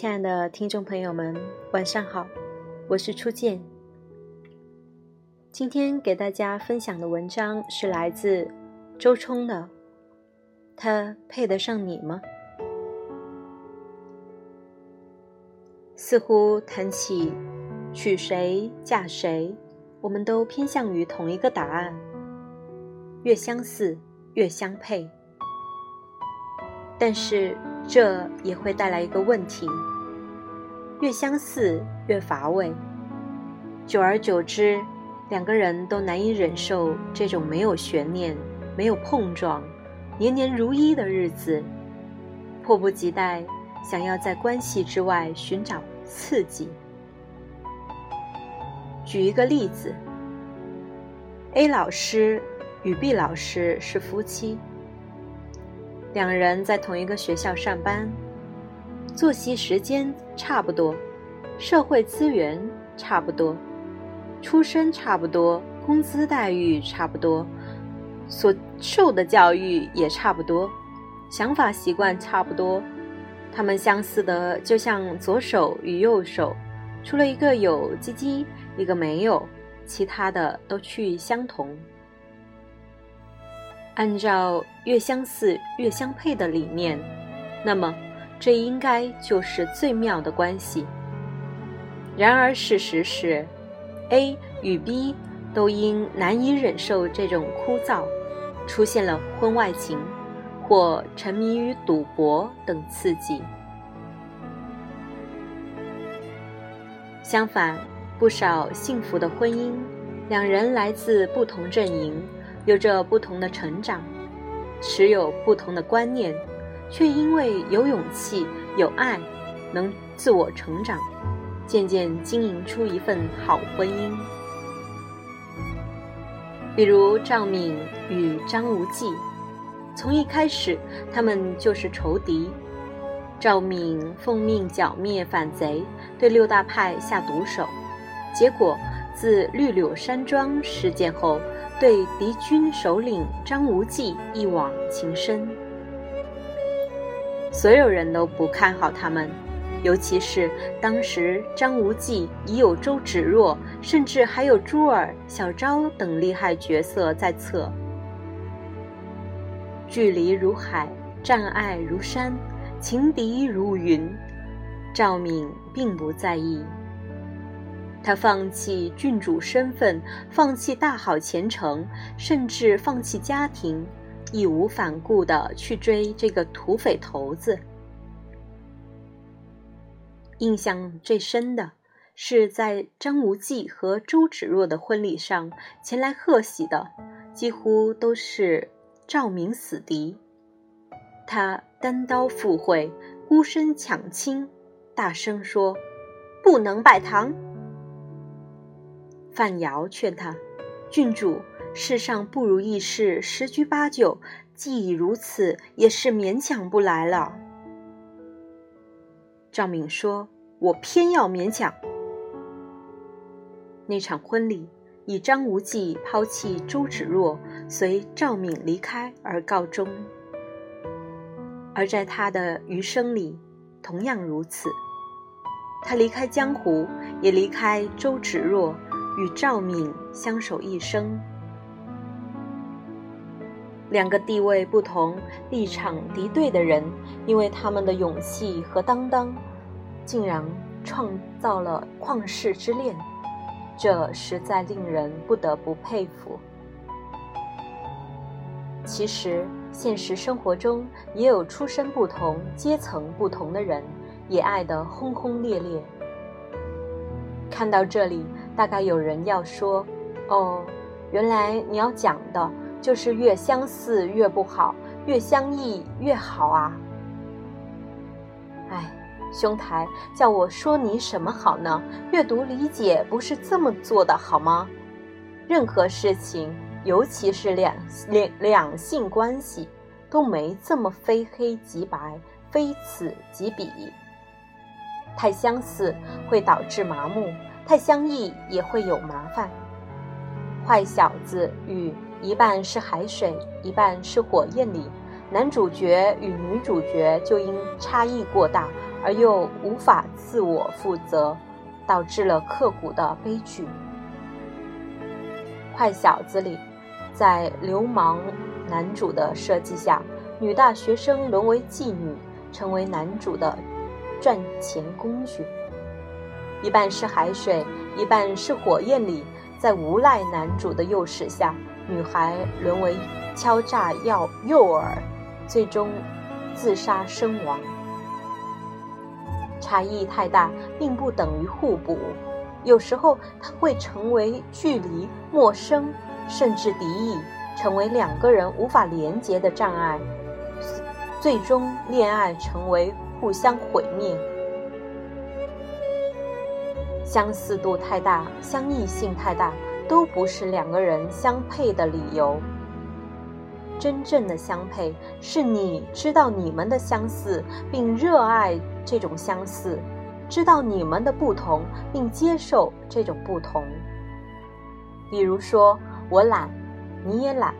亲爱的听众朋友们，晚上好，我是初见。今天给大家分享的文章是来自周冲的，他配得上你吗？似乎谈起娶谁嫁谁，我们都偏向于同一个答案：越相似越相配。但是这也会带来一个问题：越相似越乏味，久而久之，两个人都难以忍受这种没有悬念、没有碰撞、年年如一的日子，迫不及待想要在关系之外寻找。刺激。举一个例子，A 老师与 B 老师是夫妻，两人在同一个学校上班，作息时间差不多，社会资源差不多，出身差不多，工资待遇差不多，所受的教育也差不多，想法习惯差不多。他们相似的就像左手与右手，除了一个有鸡鸡，一个没有，其他的都趋于相同。按照越相似越相配的理念，那么这应该就是最妙的关系。然而事实是，A 与 B 都因难以忍受这种枯燥，出现了婚外情。或沉迷于赌博等刺激。相反，不少幸福的婚姻，两人来自不同阵营，有着不同的成长，持有不同的观念，却因为有勇气、有爱，能自我成长，渐渐经营出一份好婚姻。比如赵敏与张无忌。从一开始，他们就是仇敌。赵敏奉命剿灭反贼，对六大派下毒手，结果自绿柳山庄事件后，对敌军首领张无忌一往情深。所有人都不看好他们，尤其是当时张无忌已有周芷若，甚至还有朱儿、小昭等厉害角色在侧。距离如海，障碍如山，情敌如云。赵敏并不在意，他放弃郡主身份，放弃大好前程，甚至放弃家庭，义无反顾地去追这个土匪头子。印象最深的是，在张无忌和周芷若的婚礼上，前来贺喜的几乎都是。赵敏死敌，他单刀赴会，孤身抢亲，大声说：“不能拜堂。”范瑶劝他：“郡主，世上不如意事十居八九，既已如此，也是勉强不来了。”赵敏说：“我偏要勉强。”那场婚礼。以张无忌抛弃周芷若，随赵敏离开而告终。而在他的余生里，同样如此。他离开江湖，也离开周芷若，与赵敏相守一生。两个地位不同、立场敌对的人，因为他们的勇气和担当，竟然创造了旷世之恋。这实在令人不得不佩服。其实，现实生活中也有出身不同、阶层不同的人，也爱得轰轰烈烈。看到这里，大概有人要说：“哦，原来你要讲的就是越相似越不好，越相异越好啊！”哎。兄台，叫我说你什么好呢？阅读理解不是这么做的好吗？任何事情，尤其是两两两性关系，都没这么非黑即白、非此即彼。太相似会导致麻木，太相异也会有麻烦。坏小子与一半是海水，一半是火焰里，男主角与女主角就因差异过大。而又无法自我负责，导致了刻骨的悲剧。坏小子里，在流氓男主的设计下，女大学生沦为妓女，成为男主的赚钱工具。一半是海水，一半是火焰里，在无赖男主的诱使下，女孩沦为敲诈药诱饵，最终自杀身亡。差异太大，并不等于互补，有时候它会成为距离、陌生，甚至敌意，成为两个人无法连接的障碍，最终恋爱成为互相毁灭。相似度太大，相异性太大，都不是两个人相配的理由。真正的相配，是你知道你们的相似，并热爱这种相似；知道你们的不同，并接受这种不同。比如说，我懒，你也懒，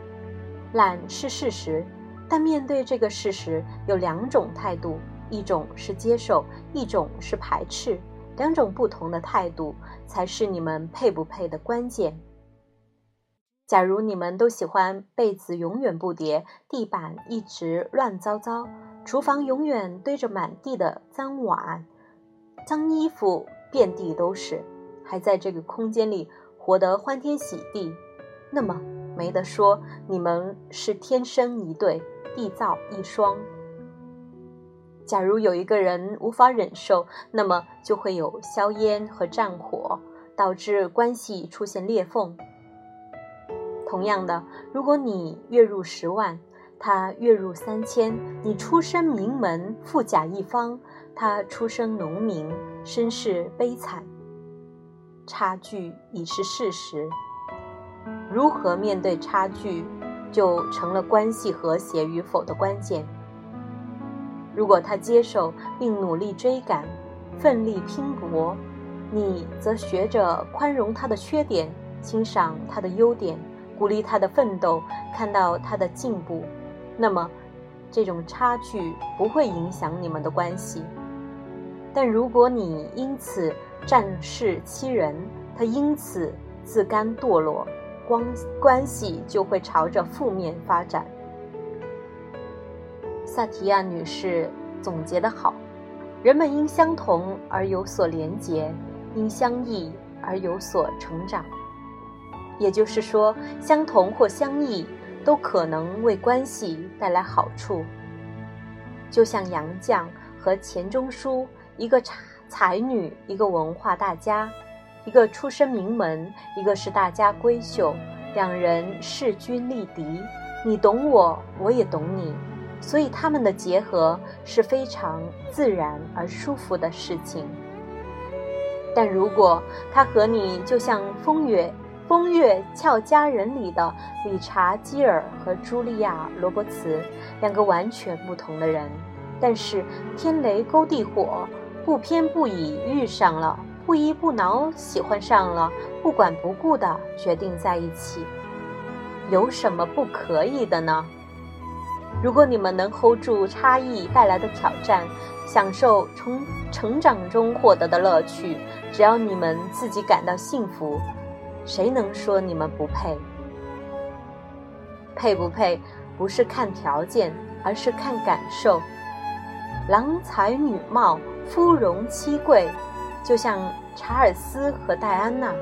懒是事实，但面对这个事实，有两种态度：一种是接受，一种是排斥。两种不同的态度才是你们配不配的关键。假如你们都喜欢被子永远不叠，地板一直乱糟糟，厨房永远堆着满地的脏碗、脏衣服遍地都是，还在这个空间里活得欢天喜地，那么没得说，你们是天生一对，地造一双。假如有一个人无法忍受，那么就会有硝烟和战火，导致关系出现裂缝。同样的，如果你月入十万，他月入三千，你出身名门，富甲一方，他出身农民，身世悲惨，差距已是事实。如何面对差距，就成了关系和谐与否的关键。如果他接受并努力追赶，奋力拼搏，你则学着宽容他的缺点，欣赏他的优点，鼓励他的奋斗，看到他的进步，那么这种差距不会影响你们的关系。但如果你因此仗势欺人，他因此自甘堕落，关关系就会朝着负面发展。萨提亚女士总结得好：人们因相同而有所连结，因相异而有所成长。也就是说，相同或相异都可能为关系带来好处。就像杨绛和钱钟书，一个才才女，一个文化大家，一个出身名门，一个是大家闺秀，两人势均力敌，你懂我，我也懂你。所以他们的结合是非常自然而舒服的事情。但如果他和你就像《风月》《风月俏佳人》里的理查基尔和茱莉亚罗伯茨两个完全不同的人，但是天雷勾地火，不偏不倚遇上了，不依不挠喜欢上了，不管不顾的决定在一起，有什么不可以的呢？如果你们能 hold 住差异带来的挑战，享受从成长中获得的乐趣，只要你们自己感到幸福，谁能说你们不配？配不配不是看条件，而是看感受。郎才女貌，夫荣妻贵，就像查尔斯和戴安娜，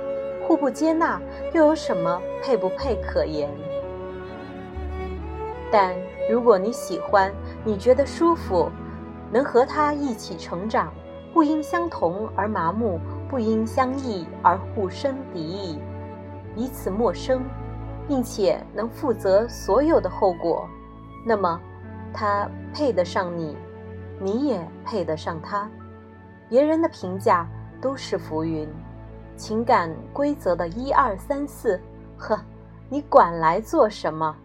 互不接纳，又有什么配不配可言？但。如果你喜欢，你觉得舒服，能和他一起成长，不因相同而麻木，不因相异而互生敌意，彼此陌生，并且能负责所有的后果，那么，他配得上你，你也配得上他。别人的评价都是浮云，情感规则的一二三四，呵，你管来做什么？